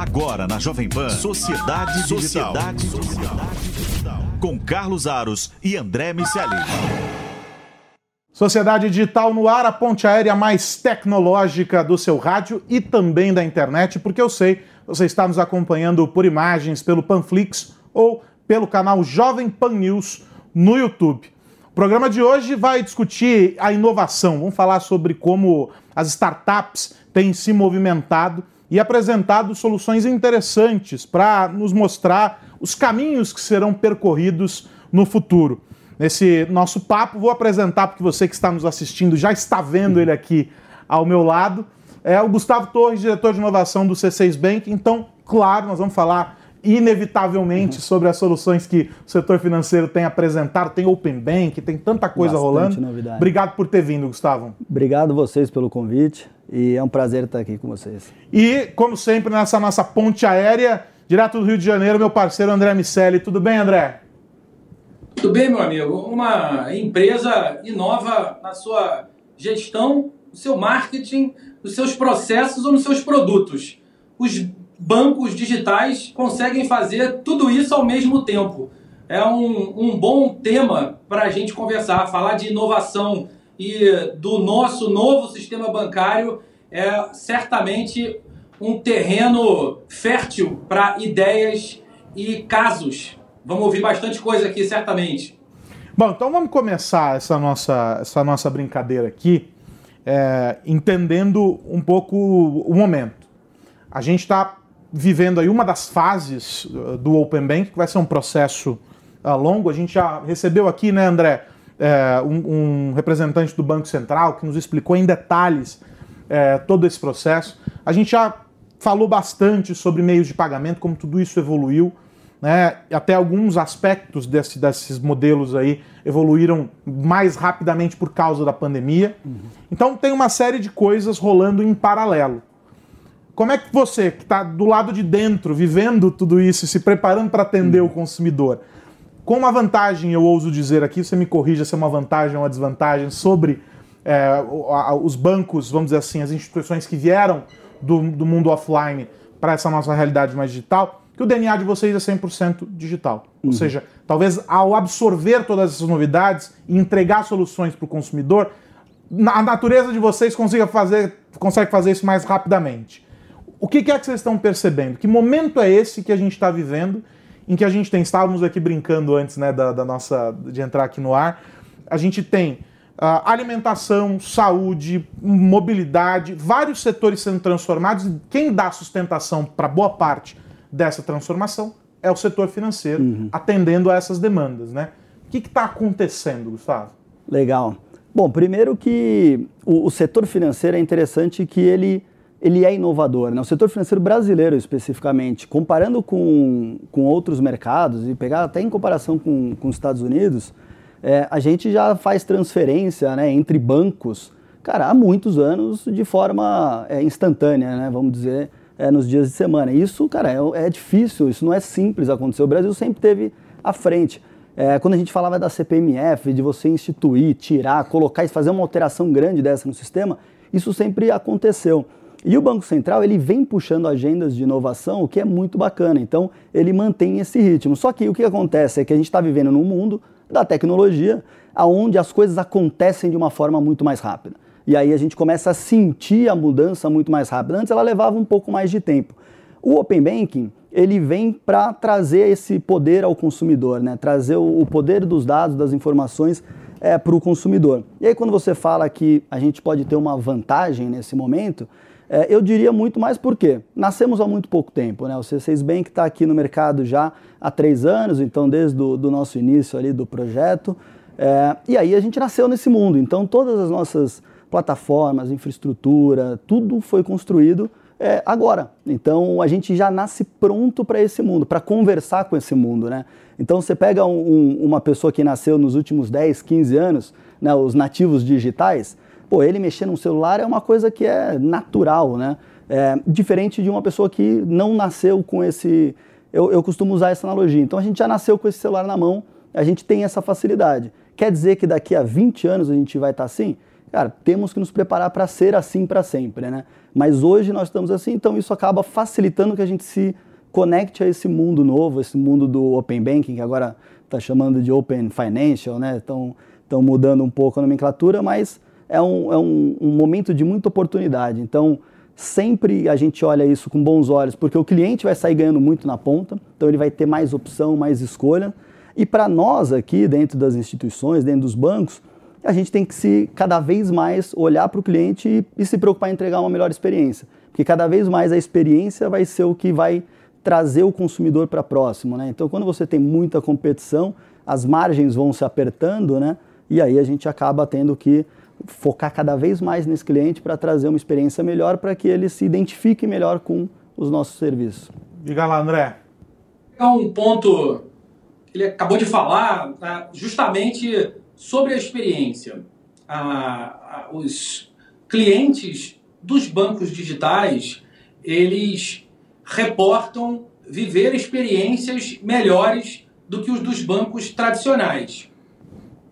Agora na Jovem Pan, Sociedade, Sociedade Digital. Com Carlos Aros e André Miceli. Sociedade Digital no ar, a ponte aérea mais tecnológica do seu rádio e também da internet, porque eu sei, você está nos acompanhando por imagens pelo Panflix ou pelo canal Jovem Pan News no YouTube. O programa de hoje vai discutir a inovação. Vamos falar sobre como as startups têm se movimentado e apresentado soluções interessantes para nos mostrar os caminhos que serão percorridos no futuro. Nesse nosso papo, vou apresentar, porque você que está nos assistindo já está vendo ele aqui ao meu lado. É o Gustavo Torres, diretor de inovação do C6 Bank. Então, claro, nós vamos falar inevitavelmente uhum. sobre as soluções que o setor financeiro tem apresentado. Tem Open Bank, tem tanta coisa Bastante rolando. Novidade. Obrigado por ter vindo, Gustavo. Obrigado vocês pelo convite e é um prazer estar aqui com vocês. E, como sempre, nessa nossa ponte aérea, direto do Rio de Janeiro, meu parceiro André Miceli. Tudo bem, André? Tudo bem, meu amigo. Uma empresa inova na sua gestão, no seu marketing, nos seus processos ou nos seus produtos. Os bancos digitais conseguem fazer tudo isso ao mesmo tempo. É um, um bom tema para a gente conversar, falar de inovação e do nosso novo sistema bancário é certamente um terreno fértil para ideias e casos. Vamos ouvir bastante coisa aqui, certamente. Bom, então vamos começar essa nossa, essa nossa brincadeira aqui, é, entendendo um pouco o momento. A gente está vivendo aí uma das fases uh, do Open Bank, que vai ser um processo uh, longo. A gente já recebeu aqui, né, André, uh, um, um, representante do Banco Central que nos explicou em detalhes uh, todo esse processo. A gente já falou bastante sobre meios de pagamento, como tudo isso evoluiu. Né? Até alguns aspectos desse, desses modelos aí evoluíram mais rapidamente por causa da pandemia. Uhum. Então tem uma série de coisas rolando em paralelo. Como é que você, que está do lado de dentro, vivendo tudo isso, se preparando para atender uhum. o consumidor, com uma vantagem, eu ouso dizer aqui, você me corrija se é uma vantagem ou uma desvantagem, sobre é, os bancos, vamos dizer assim, as instituições que vieram do, do mundo offline para essa nossa realidade mais digital, que o DNA de vocês é 100% digital. Uhum. Ou seja, talvez ao absorver todas essas novidades e entregar soluções para o consumidor, a natureza de vocês consiga fazer, consegue fazer isso mais rapidamente. O que é que vocês estão percebendo? Que momento é esse que a gente está vivendo, em que a gente tem, estávamos aqui brincando antes né, da, da nossa, de entrar aqui no ar, a gente tem alimentação, saúde, mobilidade, vários setores sendo transformados. Quem dá sustentação para boa parte dessa transformação é o setor financeiro, uhum. atendendo a essas demandas. Né? O que está acontecendo, Gustavo? Legal. Bom, primeiro que o, o setor financeiro é interessante que ele ele é inovador. Né? O setor financeiro brasileiro, especificamente, comparando com, com outros mercados, e pegar até em comparação com, com os Estados Unidos, é, a gente já faz transferência né, entre bancos, cara, há muitos anos de forma é, instantânea, né, vamos dizer, é, nos dias de semana. Isso, cara, é, é, difícil, isso não é simples acontecer. O Brasil sempre teve à frente. É, quando a gente falava da CPMF, de você instituir, tirar, colocar e fazer uma alteração grande dessa no sistema, isso sempre aconteceu. E o Banco Central ele vem puxando agendas de inovação, o que é muito bacana. Então ele mantém esse ritmo. Só que o que acontece é que a gente está vivendo num mundo da tecnologia, onde as coisas acontecem de uma forma muito mais rápida. E aí a gente começa a sentir a mudança muito mais rápida. Antes ela levava um pouco mais de tempo. O Open Banking ele vem para trazer esse poder ao consumidor, né? trazer o poder dos dados, das informações é, para o consumidor. E aí quando você fala que a gente pode ter uma vantagem nesse momento, é, eu diria muito mais porque nascemos há muito pouco tempo, né? O C6 Bank está aqui no mercado já há três anos, então desde o do nosso início ali do projeto. É, e aí a gente nasceu nesse mundo, então todas as nossas plataformas, infraestrutura, tudo foi construído é, agora. Então a gente já nasce pronto para esse mundo, para conversar com esse mundo, né? Então você pega um, um, uma pessoa que nasceu nos últimos 10, 15 anos, né, os nativos digitais, pô, ele mexer num celular é uma coisa que é natural, né? É, diferente de uma pessoa que não nasceu com esse. Eu, eu costumo usar essa analogia. Então a gente já nasceu com esse celular na mão, a gente tem essa facilidade. Quer dizer que daqui a 20 anos a gente vai estar assim? Cara, temos que nos preparar para ser assim para sempre, né? Mas hoje nós estamos assim, então isso acaba facilitando que a gente se conecte a esse mundo novo, esse mundo do Open Banking, que agora está chamando de Open Financial, né? Estão mudando um pouco a nomenclatura, mas é, um, é um, um momento de muita oportunidade. Então, sempre a gente olha isso com bons olhos, porque o cliente vai sair ganhando muito na ponta, então ele vai ter mais opção, mais escolha. E para nós aqui, dentro das instituições, dentro dos bancos, a gente tem que se cada vez mais olhar para o cliente e, e, se preocupar em entregar uma melhor experiência. Porque cada vez mais a experiência vai ser o que vai trazer o consumidor para próximo. Né? Então, quando você tem muita competição, as margens vão se apertando, né? e aí a gente acaba tendo que focar cada vez mais nesse cliente para trazer uma experiência melhor, para que ele se identifique melhor com os nossos serviços. Diga lá, André. É um ponto que ele acabou de falar, tá? justamente sobre a experiência. Os clientes dos bancos digitais, eles reportam viver experiências melhores do que os dos bancos tradicionais.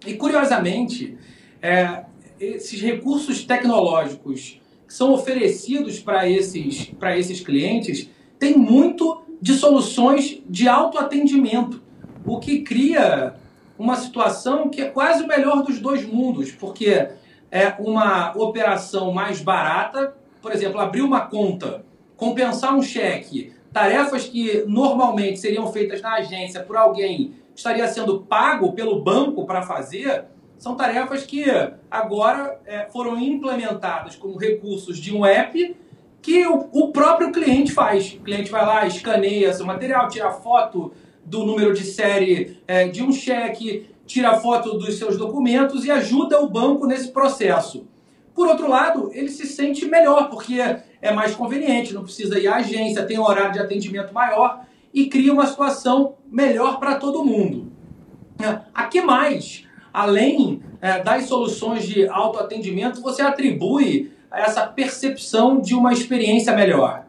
E, curiosamente, é, esses recursos tecnológicos que são oferecidos para esses, esses clientes têm muito de soluções de autoatendimento, o que cria uma situação que é quase o melhor dos dois mundos, porque é uma operação mais barata, por exemplo, abrir uma conta, compensar um cheque, tarefas que normalmente seriam feitas na agência por alguém estaria sendo pago pelo banco para fazer, são tarefas que agora é, foram implementadas como recursos de um app que o, o próprio cliente faz. O cliente vai lá, escaneia seu material, tira foto do número de série é, de um cheque, tira foto dos seus documentos e ajuda o banco nesse processo. Por outro lado, ele se sente melhor, porque é mais conveniente, não precisa ir à agência, tem um horário de atendimento maior e cria uma situação melhor para todo mundo. A que mais, além é, das soluções de autoatendimento, você atribui essa percepção de uma experiência melhor?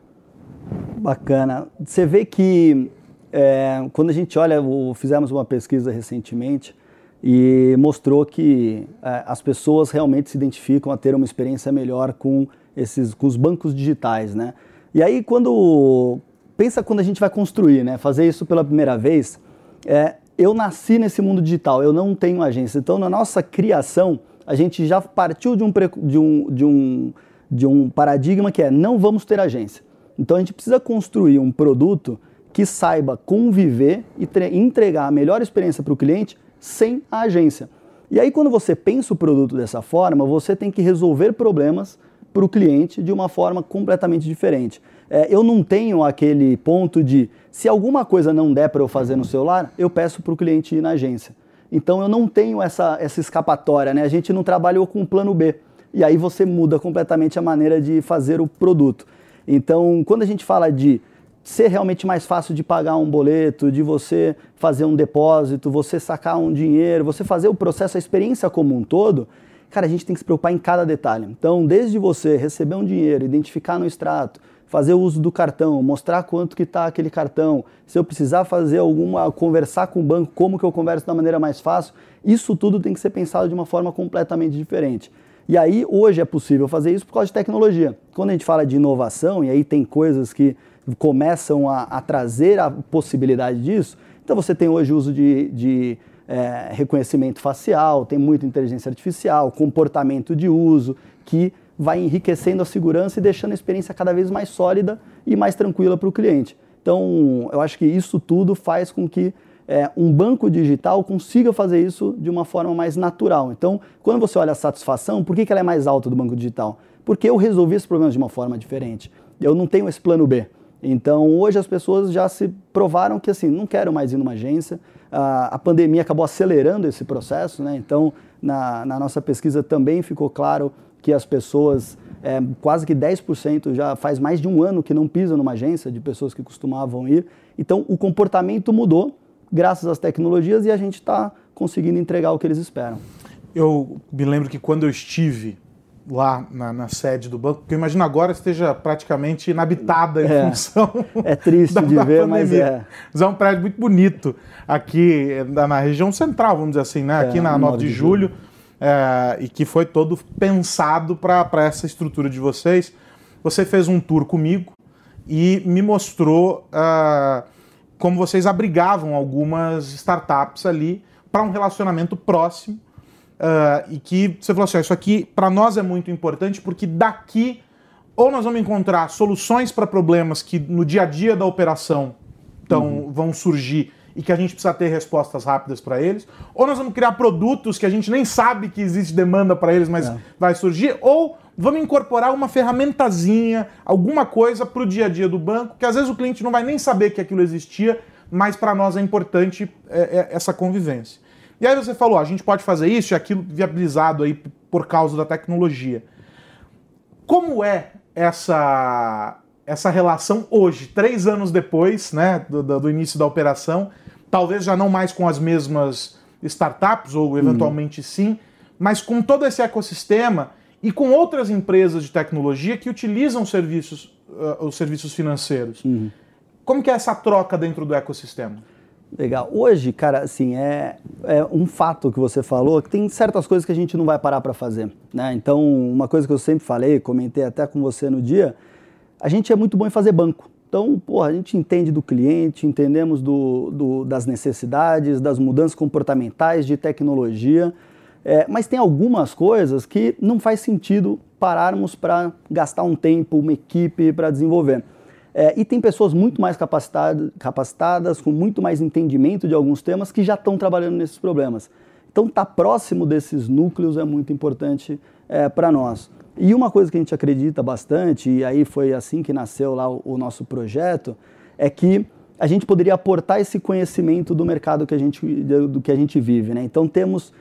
Bacana. Você vê que é, quando a gente olha, fizemos uma pesquisa recentemente e mostrou que é, as pessoas realmente se identificam a ter uma experiência melhor com esses, com os bancos digitais, né? E aí quando pensa quando a gente vai construir, né? Fazer isso pela primeira vez, é, eu nasci nesse mundo digital, eu não tenho agência, então na nossa criação a gente já partiu de um, de um, de um, de um paradigma que é não vamos ter agência. Então a gente precisa construir um produto que saiba conviver e entregar a melhor experiência para o cliente sem a agência. E aí, quando você pensa o produto dessa forma, você tem que resolver problemas para o cliente de uma forma completamente diferente. É, eu não tenho aquele ponto de se alguma coisa não der para eu fazer no celular, eu peço para o cliente ir na agência. Então eu não tenho essa, essa escapatória, né? A gente não trabalhou com plano B. E aí você muda completamente a maneira de fazer o produto. Então, quando a gente fala de ser realmente mais fácil de pagar um boleto, de você fazer um depósito, você sacar um dinheiro, você fazer o processo, a experiência como um todo, cara, a gente tem que se preocupar em cada detalhe. Então, desde você receber um dinheiro, identificar no extrato, fazer uso do cartão, mostrar quanto que está aquele cartão, se eu precisar fazer alguma, conversar com o banco, como que eu converso da maneira mais fácil, isso tudo tem que ser pensado de uma forma completamente diferente. E aí, hoje é possível fazer isso por causa de tecnologia. Quando a gente fala de inovação, e aí tem coisas que começam a, a trazer a possibilidade disso. Então você tem hoje uso de, de é, reconhecimento facial, tem muita inteligência artificial, comportamento de uso, que vai enriquecendo a segurança e deixando a experiência cada vez mais sólida e mais tranquila para o cliente. Então, eu acho que isso tudo faz com que é, um banco digital consiga fazer isso de uma forma mais natural. Então, quando você olha a satisfação, por que, que ela é mais alta do banco digital? Porque eu resolvi esse problema de uma forma diferente. Eu não tenho esse plano B. Então, hoje as pessoas já se provaram que, assim, não quero mais ir numa agência. A, pandemia acabou acelerando esse processo, né? Então, na, na, nossa pesquisa também ficou claro que as pessoas, é, quase que 10% já faz mais de um ano que não pisam numa agência, de pessoas que costumavam ir. Então, o comportamento mudou graças às tecnologias e a gente está conseguindo entregar o que eles esperam. Eu me lembro que quando eu estive lá na, na, sede do banco, que eu imagino agora esteja praticamente inabitada em é, função. É triste da, de da ver, pandemia. mas é. Mas é um prédio muito bonito aqui na, na região central, vamos dizer assim, né? É, aqui na 9 de, de julho. julho. É, e que foi todo pensado para essa estrutura de vocês. Você fez um tour comigo e me mostrou uh, como vocês abrigavam algumas startups ali para um relacionamento próximo uh, e que você falou assim: isso aqui para nós é muito importante porque daqui ou nós vamos encontrar soluções para problemas que no dia a dia da operação tão, uhum. vão surgir e que a gente precisa ter respostas rápidas para eles, ou nós vamos criar produtos que a gente nem sabe que existe demanda para eles, mas é. vai surgir, ou vamos incorporar uma ferramentazinha, alguma coisa para o dia a dia do banco, que às vezes o cliente não vai nem saber que aquilo existia, mas para nós é importante é, é, essa convivência. E aí você falou, a gente pode fazer isso e aquilo viabilizado aí por causa da tecnologia. Como é essa essa relação hoje, três anos depois né, do, do, início da operação, talvez já não mais com as mesmas startups, ou eventualmente uhum. sim, mas com todo esse ecossistema e com outras empresas de tecnologia que utilizam serviços, uh, os serviços financeiros. Uhum. Como que é essa troca dentro do ecossistema? Legal. Hoje, cara, assim, é, é um fato que você falou que tem certas coisas que a gente não vai parar para fazer, né? Então, uma coisa que eu sempre falei, comentei até com você no dia, a gente é muito bom em fazer banco. Então, porra, a gente entende do cliente, entendemos do, do das necessidades, das mudanças comportamentais, de tecnologia, é, mas tem algumas coisas que não faz sentido pararmos para gastar um tempo, uma equipe para desenvolver. É, e tem pessoas muito mais capacitadas, capacitadas, com muito mais entendimento de alguns temas, que já estão trabalhando nesses problemas. Então, estar tá próximo desses núcleos é muito importante é, para nós. E uma coisa que a gente acredita bastante, e aí foi assim que nasceu lá o, o nosso projeto, é que a gente poderia aportar esse conhecimento do mercado que a gente, do que a gente vive. Né? Então temos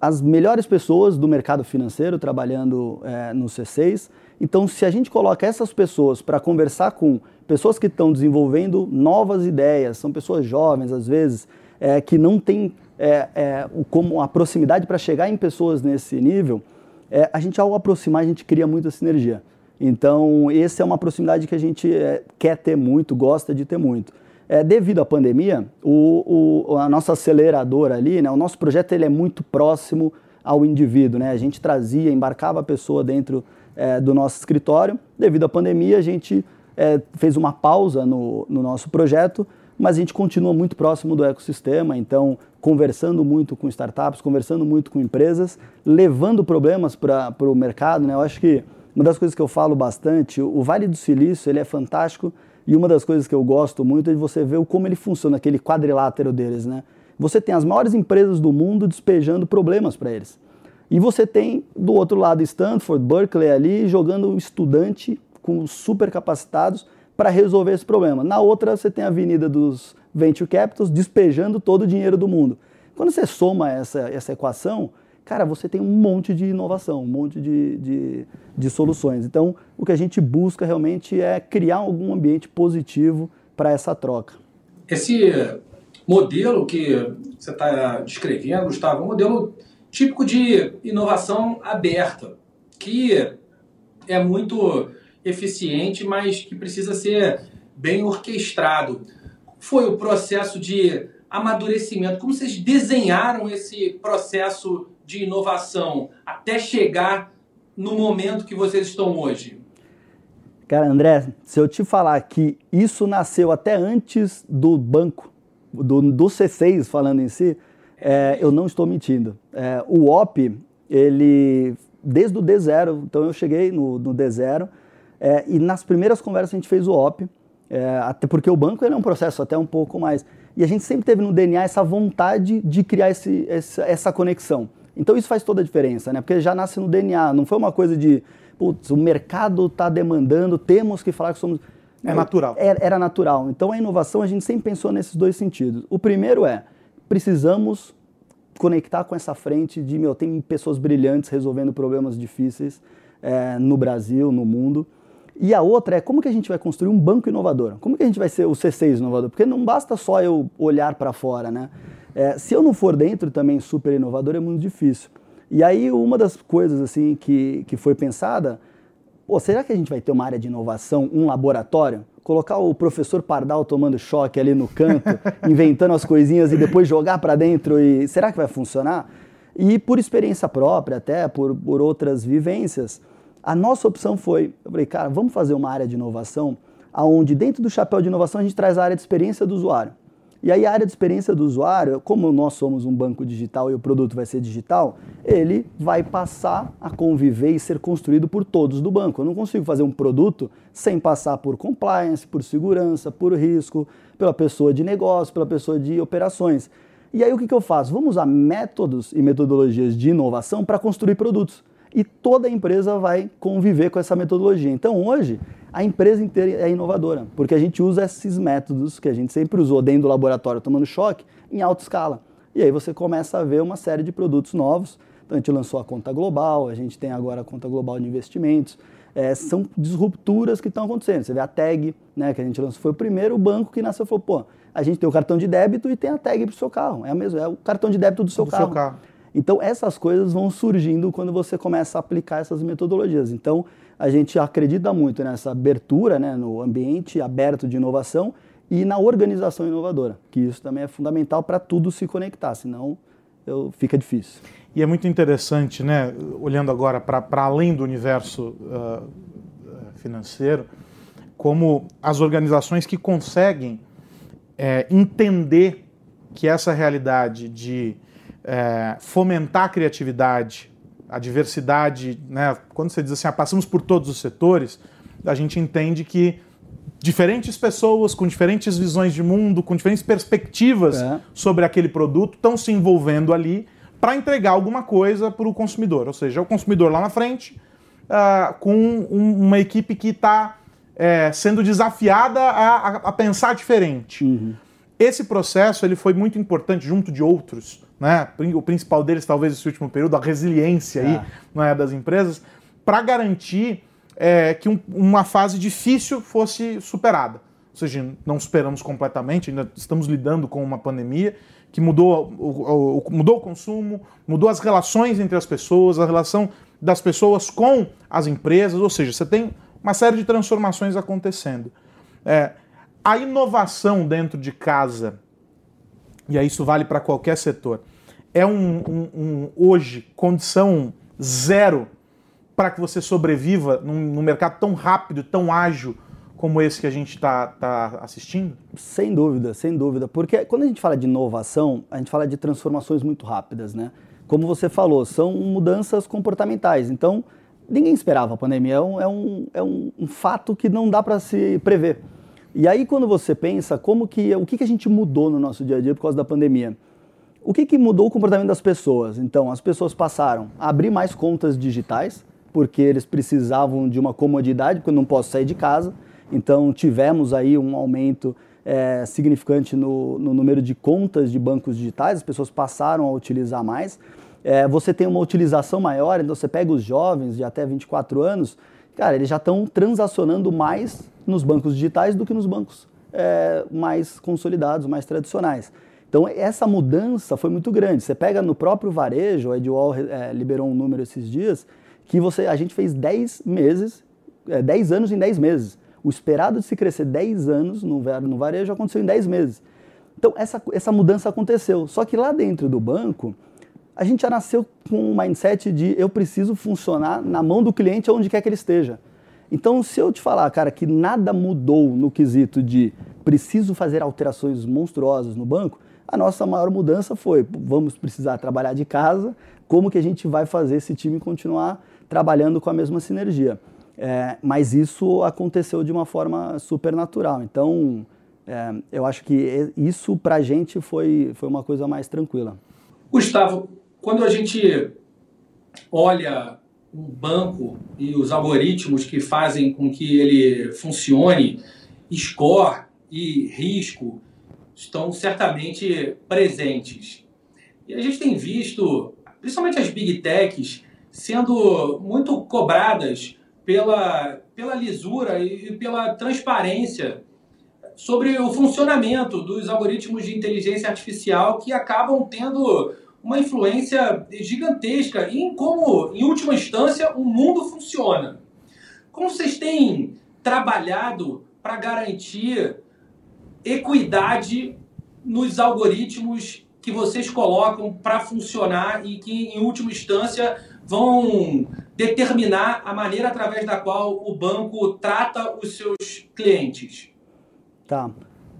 as melhores pessoas do mercado financeiro trabalhando é, no C6. Então, se a gente coloca essas pessoas para conversar com pessoas que estão desenvolvendo novas ideias, são pessoas jovens às vezes, é, que não têm é, como a proximidade para chegar em pessoas nesse nível, é, a gente ao aproximar, a gente cria muita sinergia. Então, essa é uma proximidade que a gente é, quer ter muito, gosta de ter muito. É, devido à pandemia, o, o, a nossa aceleradora ali, né, o nosso projeto ele é muito próximo ao indivíduo. Né? A gente trazia, embarcava a pessoa dentro é, do nosso escritório. Devido à pandemia, a gente é, fez uma pausa no, no nosso projeto, mas a gente continua muito próximo do ecossistema, então conversando muito com startups, conversando muito com empresas, levando problemas para o mercado. Né? Eu acho que uma das coisas que eu falo bastante, o Vale do Silício ele é fantástico e uma das coisas que eu gosto muito é de você ver como ele funciona, aquele quadrilátero deles. Né? Você tem as maiores empresas do mundo despejando problemas para eles. E você tem do outro lado Stanford, Berkeley ali jogando estudante com super capacitados para resolver esse problema. Na outra, você tem a avenida dos venture capitals despejando todo o dinheiro do mundo. Quando você soma essa, essa equação, cara, você tem um monte de inovação, um monte de, de, de soluções. Então, o que a gente busca realmente é criar algum ambiente positivo para essa troca. Esse modelo que você está descrevendo, Gustavo, é um modelo típico de inovação aberta, que é muito eficiente, mas que precisa ser bem orquestrado. Foi o processo de amadurecimento? Como vocês desenharam esse processo de inovação até chegar no momento que vocês estão hoje? Cara, André, se eu te falar que isso nasceu até antes do banco, do, do C6 falando em si, é, eu não estou mentindo. É, o OP, ele, desde o D0, então eu cheguei no, no D0, é, e nas primeiras conversas a gente fez o OP, é, até porque o banco é um processo até um pouco mais. E a gente sempre teve no DNA essa vontade de criar esse, essa, essa conexão. Então isso faz toda a diferença, né? Porque já nasce no DNA, não foi uma coisa de, putz, o mercado está demandando, temos que falar que somos. É natural. Era, era natural. Então a inovação a gente sempre pensou nesses dois sentidos. O primeiro é, precisamos conectar com essa frente de, meu, tem pessoas brilhantes resolvendo problemas difíceis é, no Brasil, no mundo. E a outra é como que a gente vai construir um banco inovador? Como que a gente vai ser o C6 inovador? Porque não basta só eu olhar para fora, né? É, se eu não for dentro também super inovador, é muito difícil. E aí uma das coisas assim que, que foi pensada, pô, será que a gente vai ter uma área de inovação, um laboratório? Colocar o professor Pardal tomando choque ali no canto, inventando as coisinhas e depois jogar para dentro e será que vai funcionar? E por experiência própria, até por, por outras vivências, a nossa opção foi, eu falei, cara, vamos fazer uma área de inovação aonde dentro do chapéu de inovação a gente traz a área de experiência do usuário. E aí a área de experiência do usuário, como nós somos um banco digital e o produto vai ser digital, ele vai passar a conviver e ser construído por todos do banco. Eu não consigo fazer um produto sem passar por compliance, por segurança, por risco, pela pessoa de negócio, pela pessoa de operações. E aí o que, que eu faço? Vamos usar métodos e metodologias de inovação para construir produtos. E toda a empresa vai conviver com essa metodologia. Então hoje, a empresa inteira é inovadora, porque a gente usa esses métodos que a gente sempre usou dentro do laboratório tomando choque em alta escala. E aí você começa a ver uma série de produtos novos. Então a gente lançou a conta global, a gente tem agora a conta global de investimentos. É, são disrupturas que estão acontecendo. Você vê a tag, né, que a gente lançou, foi o primeiro banco que nasceu e falou, pô, a gente tem o cartão de débito e tem a tag para o seu carro. É, mesmo, é o cartão de débito do seu, do carro. seu carro. Então essas coisas vão surgindo quando você começa a aplicar essas metodologias. Então a gente acredita muito nessa abertura, né, no ambiente aberto de inovação e na organização inovadora, que isso também é fundamental para tudo se conectar, senão eu, fica difícil. E é muito interessante, né, olhando agora para além do universo uh, financeiro, como as organizações que conseguem é, entender que essa realidade de é, fomentar a criatividade, a diversidade, né? quando você diz assim, ah, passamos por todos os setores, a gente entende que diferentes pessoas com diferentes visões de mundo, com diferentes perspectivas é. sobre aquele produto estão se envolvendo ali para entregar alguma coisa para o consumidor. Ou seja, o consumidor lá na frente uh, com um, uma equipe que está é, sendo desafiada a, a, pensar diferente. Uhum. Esse processo ele foi muito importante junto de outros né? o principal deles talvez esse último período, a resiliência é. aí, não é, das empresas, para garantir é, que um, uma fase difícil fosse superada. Ou seja, não superamos completamente, ainda estamos lidando com uma pandemia que mudou o, o, mudou o consumo, mudou as relações entre as pessoas, a relação das pessoas com as empresas, ou seja, você tem uma série de transformações acontecendo. É, a inovação dentro de casa e aí isso vale para qualquer setor, é um, um, um hoje condição zero para que você sobreviva num, num, mercado tão rápido, tão ágil como esse que a gente está tá assistindo? Sem dúvida, sem dúvida. Porque quando a gente fala de inovação, a gente fala de transformações muito rápidas, né? Como você falou, são mudanças comportamentais. Então, ninguém esperava a pandemia. É um, é um, é um, um fato que não dá para se prever. E aí quando você pensa como que o que, que a gente mudou no nosso dia a dia por causa da pandemia, o que, que mudou o comportamento das pessoas? Então as pessoas passaram a abrir mais contas digitais porque eles precisavam de uma comodidade porque eu não posso sair de casa. Então tivemos aí um aumento é, significante no, no, número de contas de bancos digitais, as pessoas passaram a utilizar mais. É, você tem uma utilização maior, então você pega os jovens de até 24 anos, cara, eles já estão transacionando mais nos bancos digitais do que nos bancos é, mais consolidados, mais tradicionais. Então, essa mudança foi muito grande. Você pega no próprio varejo, a Edwall é, liberou um número esses dias, que você, a gente fez 10 meses, é, 10 anos em 10 meses. O esperado de se crescer 10 anos no, no varejo aconteceu em 10 meses. Então, essa, essa mudança aconteceu. Só que lá dentro do banco, a gente já nasceu com um mindset de eu preciso funcionar na mão do cliente onde quer que ele esteja. Então, se eu te falar, cara, que nada mudou no quesito de preciso fazer alterações monstruosas no banco, a nossa maior mudança foi vamos precisar trabalhar de casa, como que a gente vai fazer esse time continuar trabalhando com a mesma sinergia. É, mas isso aconteceu de uma forma super natural. Então, é, eu acho que isso para a gente foi, foi uma coisa mais tranquila. Gustavo, quando a gente olha o banco e os algoritmos que fazem com que ele funcione, score e risco estão certamente presentes. E a gente tem visto, principalmente as big techs, sendo muito cobradas pela, pela lisura e pela transparência sobre o funcionamento dos algoritmos de inteligência artificial que acabam tendo uma influência gigantesca em como, em última instância, o mundo funciona. Como vocês têm trabalhado para garantir equidade nos algoritmos que vocês colocam para funcionar e que, em última instância, vão determinar a maneira através da qual o banco trata os seus clientes? Tá.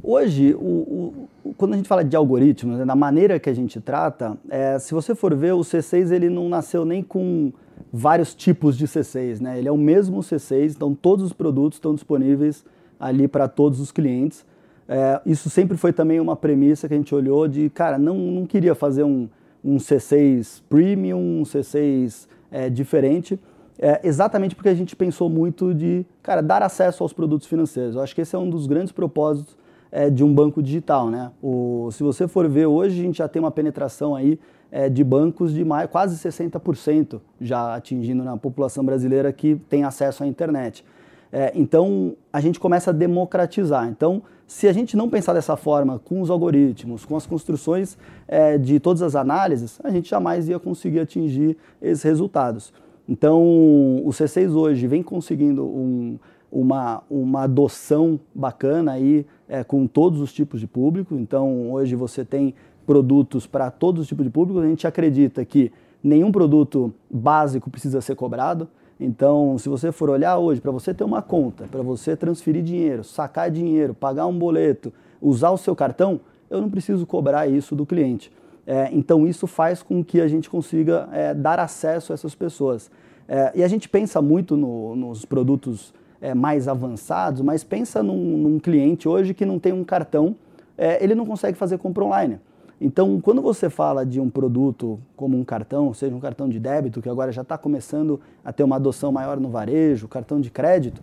Hoje, o, o, quando a gente fala de algoritmos, né, da maneira que a gente trata, é, se você for ver, o C6 ele não nasceu nem com vários tipos de C6, né? Ele é o mesmo C6, então todos os produtos estão disponíveis ali para todos os clientes. É, isso sempre foi também uma premissa que a gente olhou de, cara, não, não queria fazer um, um C6 premium, um C6 é, diferente, é, exatamente porque a gente pensou muito de, cara, dar acesso aos produtos financeiros. Eu acho que esse é um dos grandes propósitos é, de um banco digital, né? O, se você for ver hoje, a gente já tem uma penetração aí é, de bancos de mais, quase 60% já atingindo na população brasileira que tem acesso à internet. É, então, a gente começa a democratizar. Então, se a gente não pensar dessa forma, com os algoritmos, com as construções é, de todas as análises, a gente jamais ia conseguir atingir esses resultados. Então, o C6 hoje vem conseguindo um, uma, uma adoção bacana aí é, com todos os tipos de público. Então, hoje você tem produtos para todos os tipos de público. A gente acredita que nenhum produto básico precisa ser cobrado. Então, se você for olhar hoje, para você ter uma conta, para você transferir dinheiro, sacar dinheiro, pagar um boleto, usar o seu cartão, eu não preciso cobrar isso do cliente. É, então, isso faz com que a gente consiga é, dar acesso a essas pessoas. É, e a gente pensa muito no, nos produtos é, mais avançados, mas pensa num, num, cliente hoje que não tem um cartão, é, ele não consegue fazer compra online. Então, quando você fala de um produto como um cartão, seja um cartão de débito, que agora já está começando a ter uma adoção maior no varejo, cartão de crédito,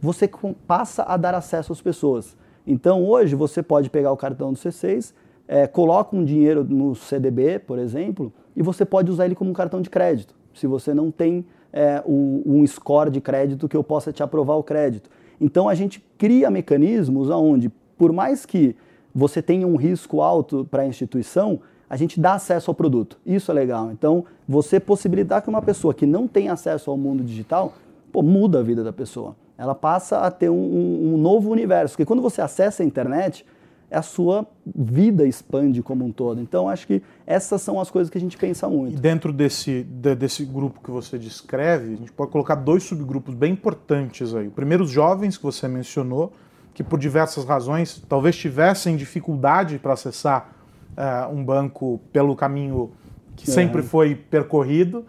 você passa a dar acesso às pessoas. Então, hoje, você pode pegar o cartão do C6, é, coloca um dinheiro no CDB, por exemplo, e você pode usar ele como um cartão de crédito, se você não tem é, um, um score de crédito que eu possa te aprovar o crédito. Então, a gente cria mecanismos onde, por mais que você tem um risco alto para a instituição, a gente dá acesso ao produto. Isso é legal. Então, você possibilitar que uma pessoa que não tem acesso ao mundo digital, pô, muda a vida da pessoa. Ela passa a ter um, um novo universo. Porque quando você acessa a internet, a sua vida expande como um todo. Então, acho que essas são as coisas que a gente pensa muito. E dentro desse, de, desse grupo que você descreve, a gente pode colocar dois subgrupos bem importantes aí. O primeiro, os jovens, que você mencionou, que por diversas razões talvez tivessem dificuldade para acessar uh, um banco pelo caminho que sempre foi percorrido,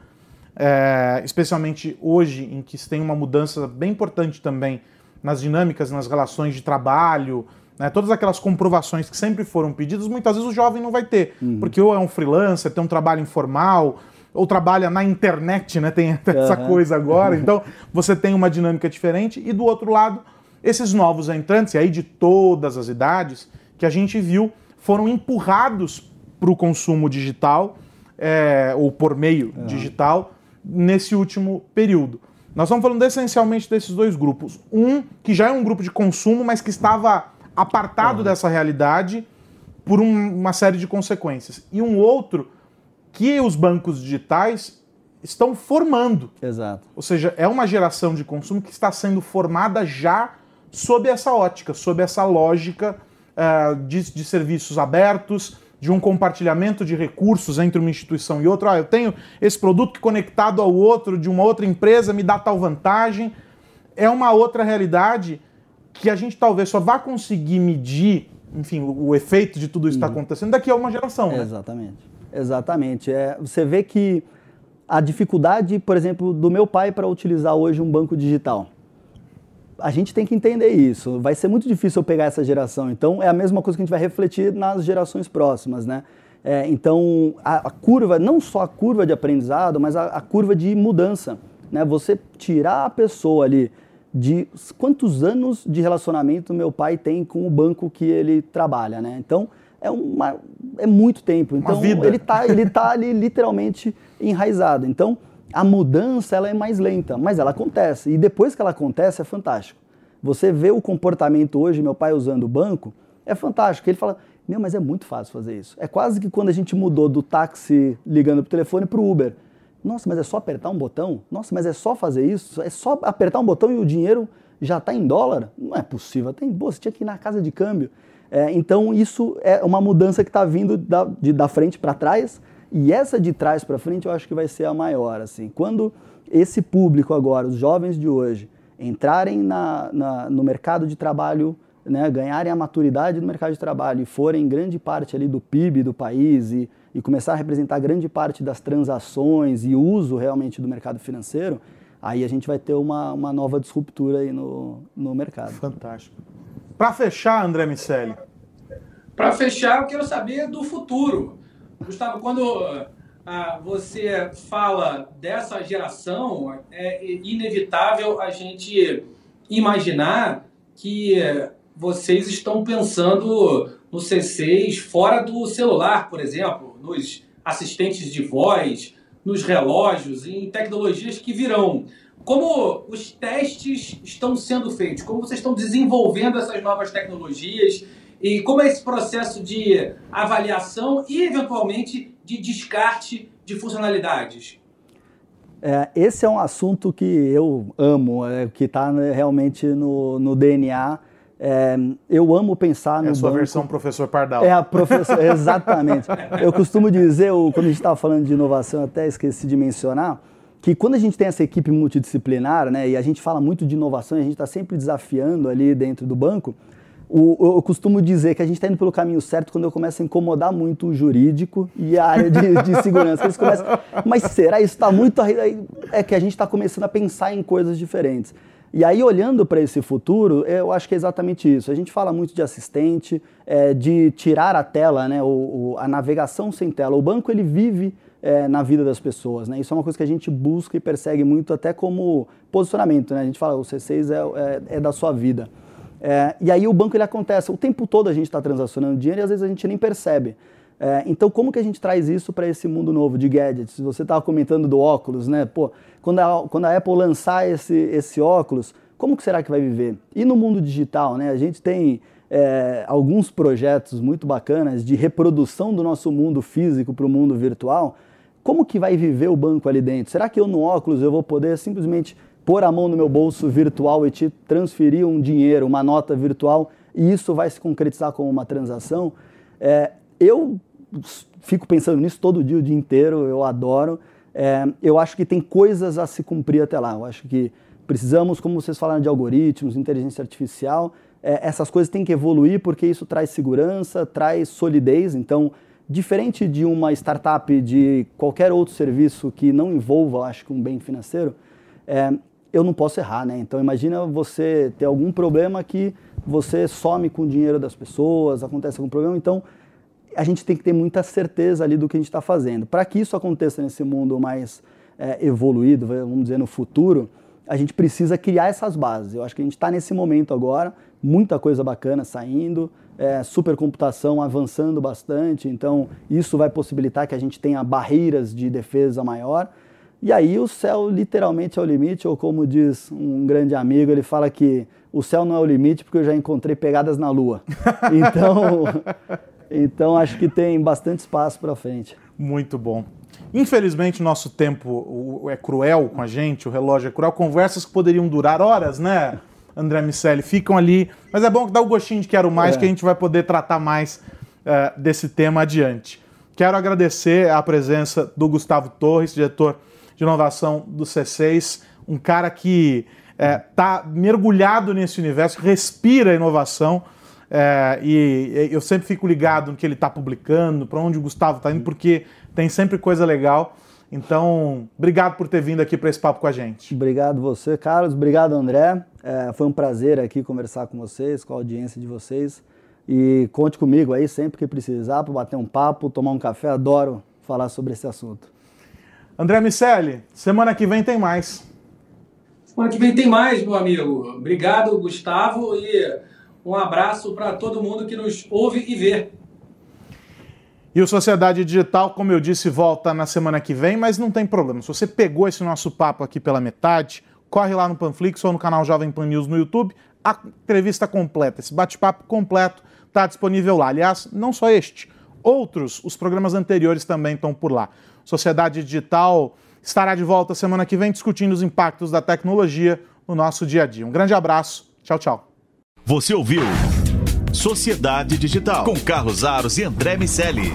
é, especialmente hoje em que se tem uma mudança bem importante também nas dinâmicas, nas relações de trabalho, né, todas aquelas comprovações que sempre foram pedidas, muitas vezes o jovem não vai ter, uhum. porque ou é um freelancer, tem um trabalho informal, ou trabalha na internet, né, tem essa uhum. coisa agora, então você tem uma dinâmica diferente, e do outro lado, esses novos entrantes, e aí de todas as idades, que a gente viu, foram empurrados para o consumo digital, é, ou por meio é. digital, nesse último período. Nós estamos falando essencialmente desses dois grupos. Um que já é um grupo de consumo, mas que estava apartado dessa realidade por um, uma série de consequências. E um outro que os bancos digitais estão formando. Exato. Ou seja, é uma geração de consumo que está sendo formada já sob essa ótica, sob essa lógica uh, de, de, serviços abertos, de um compartilhamento de recursos entre uma instituição e outra. Ah, eu tenho esse produto que conectado ao outro de uma outra empresa me dá tal vantagem. É uma outra realidade que a gente talvez só vá conseguir medir, enfim, o, o efeito de tudo isso está uhum. acontecendo daqui a uma geração. Né? Exatamente. Exatamente. É, você vê que a dificuldade, por exemplo, do meu pai para utilizar hoje um banco digital a gente tem que entender isso. Vai ser muito difícil eu pegar essa geração. Então, é a mesma coisa que a gente vai refletir nas gerações próximas, né? É, então, a, a, curva, não só a curva de aprendizado, mas a, a, curva de mudança. Né? Você tirar a pessoa ali de quantos anos de relacionamento meu pai tem com o banco que ele trabalha, né? Então, é, uma, é muito tempo. Então, ele está ele tá ali literalmente enraizado. Então, a mudança ela é mais lenta, mas ela acontece. E depois que ela acontece, é fantástico. Você vê o comportamento hoje, meu pai usando o banco, é fantástico. Ele fala, meu, mas é muito fácil fazer isso. É quase que quando a gente mudou do táxi ligando para o telefone para o Uber. Nossa, mas é só apertar um botão? Nossa, mas é só fazer isso? É só apertar um botão e o dinheiro já está em dólar? Não é possível. Tem, pô, você tinha que ir na casa de câmbio. É, então, isso é uma mudança que está vindo da, de, da frente para trás. E essa de trás para frente eu acho que vai ser a maior. Assim. Quando esse público agora, os jovens de hoje, entrarem na, na, no mercado de trabalho, né, ganharem a maturidade do mercado de trabalho e forem grande parte ali do PIB do país e, e começar a representar grande parte das transações e uso realmente do mercado financeiro, aí a gente vai ter uma, uma nova disruptura aí no, no mercado. Fantástico. Para fechar, André Miceli. Para fechar, eu quero saber do futuro. Gustavo, quando ah, você fala dessa geração, é inevitável a gente imaginar que vocês estão pensando no C6 fora do celular, por exemplo, nos assistentes de voz, nos relógios, em tecnologias que virão. Como os testes estão sendo feitos? Como vocês estão desenvolvendo essas novas tecnologias? E como é esse processo de avaliação e, eventualmente, de descarte de funcionalidades? É, esse é um assunto que eu amo, é, que está né, realmente no, no DNA. É, eu amo pensar no. É a sua banco. versão professor Pardal. É a professor, exatamente. eu costumo dizer, quando a gente estava falando de inovação, até esqueci de mencionar, que quando a gente tem essa equipe multidisciplinar, né, e a gente fala muito de inovação, a gente está sempre desafiando ali dentro do banco, o, eu costumo dizer que a gente está indo pelo caminho certo quando eu começo a incomodar muito o jurídico e a área de, de segurança. Eles começam, mas será isso está muito. É que a gente está começando a pensar em coisas diferentes. E aí, olhando para esse futuro, eu acho que é exatamente isso. A gente fala muito de assistente, é, de tirar a tela, né, o, o, a navegação sem tela. O banco ele vive é, na vida das pessoas. Né? Isso é uma coisa que a gente busca e persegue muito, até como posicionamento. Né? A gente fala, o C6 é, é, é da sua vida. É, e aí o banco ele acontece, o tempo todo a gente está transacionando dinheiro e às vezes a gente nem percebe. É, então, como que a gente traz isso para esse mundo novo de gadgets? Você estava comentando do óculos, né? Pô, quando a, quando a Apple lançar esse, esse óculos, como que será que vai viver? E no mundo digital, né? A gente tem é, alguns projetos muito bacanas de reprodução do nosso mundo físico para o mundo virtual. Como que vai viver o banco ali dentro? Será que eu no óculos eu vou poder simplesmente pôr a mão no meu bolso virtual e te transferir um dinheiro, uma nota virtual, e isso vai se concretizar como uma transação. É, eu fico pensando nisso todo dia, o dia inteiro, eu adoro. É, eu acho que tem coisas a se cumprir até lá. Eu acho que precisamos, como vocês falaram de algoritmos, inteligência artificial, é, essas coisas têm que evoluir porque isso traz segurança, traz solidez. Então, diferente de uma startup de qualquer outro serviço que não envolva, acho que um bem financeiro, é, eu não posso errar, né? Então imagina você ter algum problema que você some com o dinheiro das pessoas, acontece algum problema, então a gente tem que ter muita certeza ali do que a gente está fazendo. Para que isso aconteça nesse mundo mais é, evoluído, vamos dizer, no futuro, a gente precisa criar essas bases. Eu acho que a gente está nesse momento agora, muita coisa bacana saindo, é, supercomputação avançando bastante, então isso vai possibilitar que a gente tenha barreiras de defesa maior. E aí o céu literalmente é o limite, ou como diz um grande amigo, ele fala que o céu não é o limite porque eu já encontrei pegadas na lua. Então, então acho que tem bastante espaço para frente. Muito bom. Infelizmente, nosso tempo é cruel com a gente, o relógio é cruel. Conversas que poderiam durar horas, né, André Miceli? Ficam ali. Mas é bom que dá o gostinho de quero mais, é. que a gente vai poder tratar mais uh, desse tema adiante. Quero agradecer a presença do Gustavo Torres, diretor de inovação do C6, um cara que está é, tá mergulhado nesse universo, respira inovação. É, e eu sempre fico ligado no que ele está publicando, para onde o Gustavo está indo, porque tem sempre coisa legal. Então, obrigado por ter vindo aqui para esse papo com a gente. Obrigado você, Carlos. Obrigado, André. É, foi um prazer aqui conversar com vocês, com a audiência de vocês. E conte comigo aí sempre que precisar para bater um papo, tomar um café. Adoro falar sobre esse assunto. André Miceli, semana que vem tem mais. Semana que vem tem mais, meu amigo. Obrigado, Gustavo, e um abraço para todo mundo que nos ouve e vê. E o Sociedade Digital, como eu disse, volta na semana que vem, mas não tem problema. Se você pegou esse nosso papo aqui pela metade, corre lá no Panflix ou no canal Jovem Pan News no YouTube. A entrevista completa, esse bate-papo completo está disponível lá. Aliás, não só este, outros, os programas anteriores também estão por lá. Sociedade Digital estará de volta semana que vem discutindo os impactos da tecnologia no nosso dia a dia. Um grande abraço. Tchau, tchau. Você ouviu Sociedade Digital com Carlos Aros e André Miscelli.